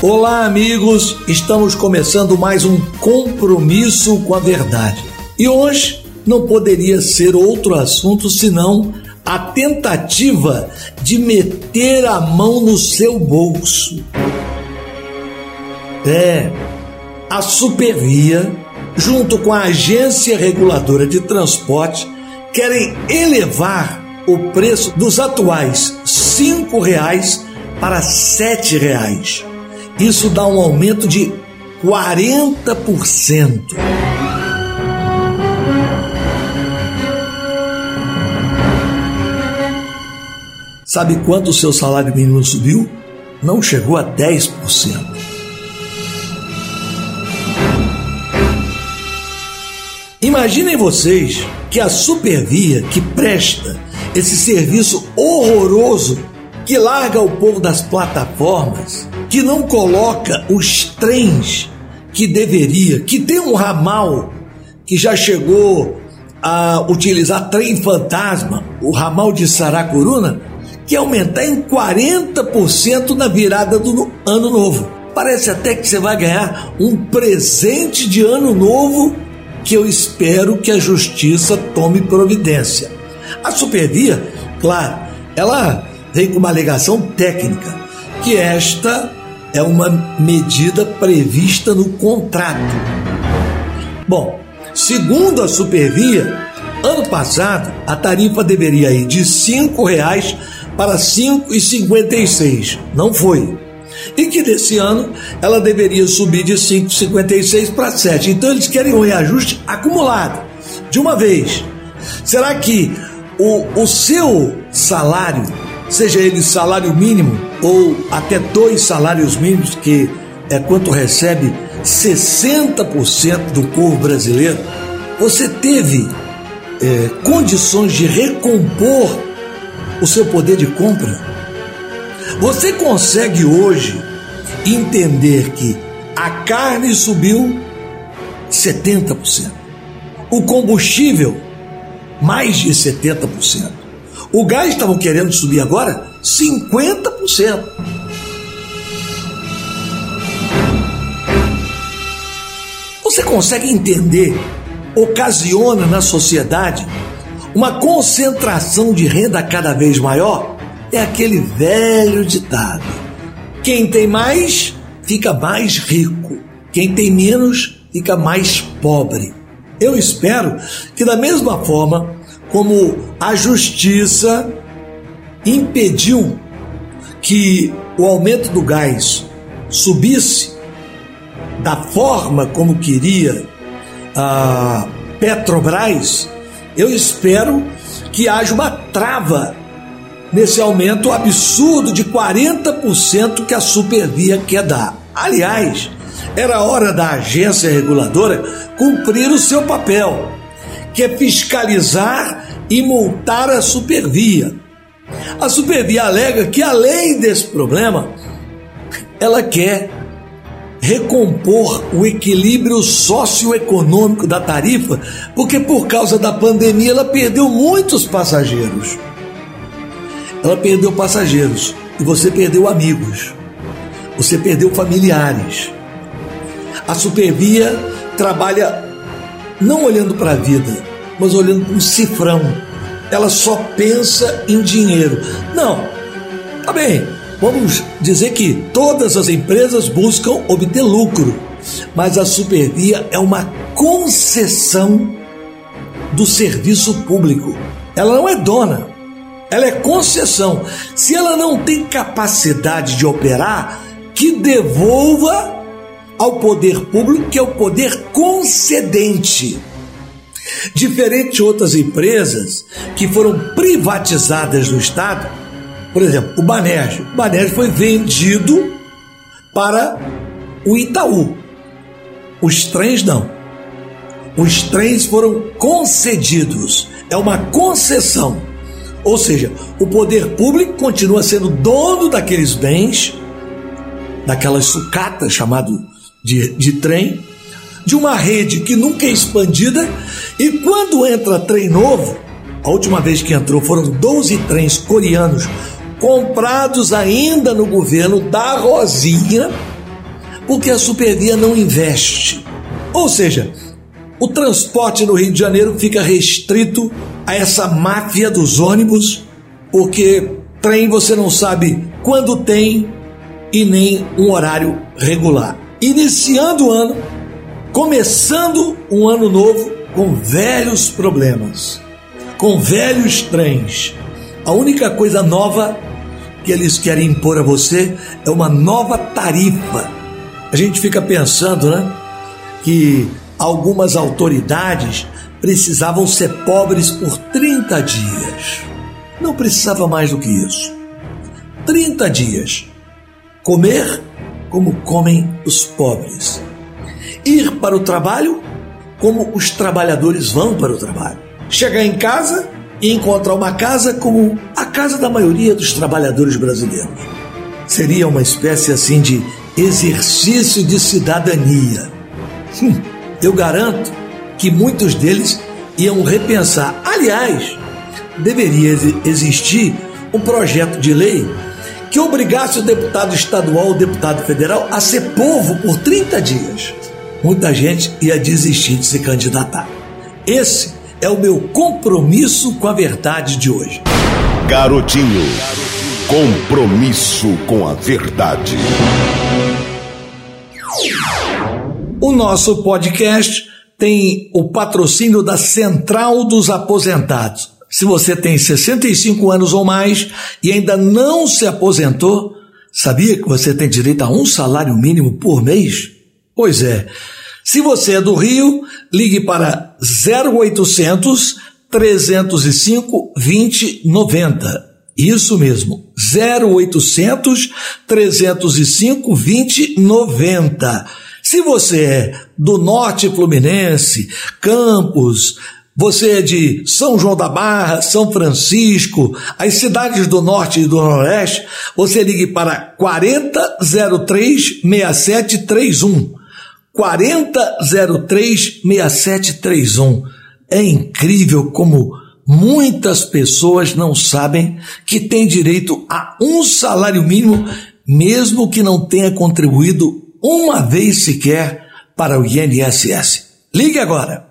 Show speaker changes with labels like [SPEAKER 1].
[SPEAKER 1] Olá, amigos. Estamos começando mais um compromisso com a verdade. E hoje não poderia ser outro assunto senão a tentativa de meter a mão no seu bolso. É, a Supervia, junto com a Agência Reguladora de Transporte, querem elevar o preço dos atuais cinco reais para sete reais. Isso dá um aumento de 40%. Sabe quanto o seu salário mínimo subiu? Não chegou a 10%. Imaginem vocês que a Supervia, que presta esse serviço horroroso, que larga o povo das plataformas, que não coloca os trens que deveria, que tem um ramal que já chegou a utilizar trem fantasma, o ramal de Saracuruna, que aumentar em 40% na virada do ano novo. Parece até que você vai ganhar um presente de ano novo que eu espero que a justiça tome providência. A Supervia, claro, ela vem com uma alegação técnica, que esta é uma medida prevista no contrato. Bom, segundo a Supervia, ano passado a tarifa deveria ir de R$ 5,00 para R$ 5,56. Não foi e que desse ano ela deveria subir de 5,56 para 7. Então eles querem um reajuste acumulado, de uma vez. Será que o, o seu salário, seja ele salário mínimo ou até dois salários mínimos, que é quanto recebe 60% do povo brasileiro, você teve é, condições de recompor o seu poder de compra? Você consegue hoje entender que a carne subiu 70%, o combustível mais de 70%, o gás estavam querendo subir agora 50%. Você consegue entender? Ocasiona na sociedade uma concentração de renda cada vez maior? é aquele velho ditado: quem tem mais fica mais rico, quem tem menos fica mais pobre. Eu espero que, da mesma forma como a justiça impediu que o aumento do gás subisse da forma como queria a Petrobras, eu espero que haja uma trava nesse aumento absurdo de 40% que a Supervia quer dar. Aliás, era hora da agência reguladora cumprir o seu papel, que é fiscalizar e multar a Supervia. A Supervia alega que, além desse problema, ela quer recompor o equilíbrio socioeconômico da tarifa, porque por causa da pandemia ela perdeu muitos passageiros. Ela perdeu passageiros e você perdeu amigos. Você perdeu familiares. A Supervia trabalha não olhando para a vida, mas olhando para um cifrão. Ela só pensa em dinheiro. Não, tá bem, vamos dizer que todas as empresas buscam obter lucro, mas a Supervia é uma concessão do serviço público. Ela não é dona, ela é concessão. Se ela não tem capacidade de operar, que devolva ao poder público, que é o poder concedente. Diferente de outras empresas que foram privatizadas do Estado, por exemplo, o Banerj. O Banerj foi vendido para o Itaú. Os trens não. Os trens foram concedidos. É uma concessão. Ou seja, o poder público continua sendo dono daqueles bens, daquelas sucatas chamado de, de trem, de uma rede que nunca é expandida, e quando entra trem novo, a última vez que entrou foram 12 trens coreanos comprados ainda no governo da Rosinha, porque a Supervia não investe. Ou seja, o transporte no Rio de Janeiro fica restrito a essa máfia dos ônibus, porque trem você não sabe quando tem e nem um horário regular. Iniciando o ano, começando um ano novo com velhos problemas, com velhos trens. A única coisa nova que eles querem impor a você é uma nova tarifa. A gente fica pensando, né, que algumas autoridades precisavam ser pobres por 30 dias. Não precisava mais do que isso. 30 dias. Comer como comem os pobres. Ir para o trabalho como os trabalhadores vão para o trabalho. Chegar em casa e encontrar uma casa como a casa da maioria dos trabalhadores brasileiros. Seria uma espécie assim de exercício de cidadania. Hum, eu garanto que muitos deles iam repensar. Aliás, deveria existir um projeto de lei que obrigasse o deputado estadual ou deputado federal a ser povo por 30 dias. Muita gente ia desistir de se candidatar. Esse é o meu compromisso com a verdade de hoje.
[SPEAKER 2] Garotinho, compromisso com a verdade.
[SPEAKER 1] O nosso podcast tem o patrocínio da Central dos Aposentados. Se você tem 65 anos ou mais e ainda não se aposentou, sabia que você tem direito a um salário mínimo por mês? Pois é. Se você é do Rio, ligue para 0800 305 2090. Isso mesmo, 0800 305 2090. Se você é do Norte Fluminense, Campos, você é de São João da Barra, São Francisco, as cidades do Norte e do Noroeste, você ligue para 4003 6731. 4003 6731. É incrível como muitas pessoas não sabem que têm direito a um salário mínimo, mesmo que não tenha contribuído uma vez sequer para o INSS. Ligue agora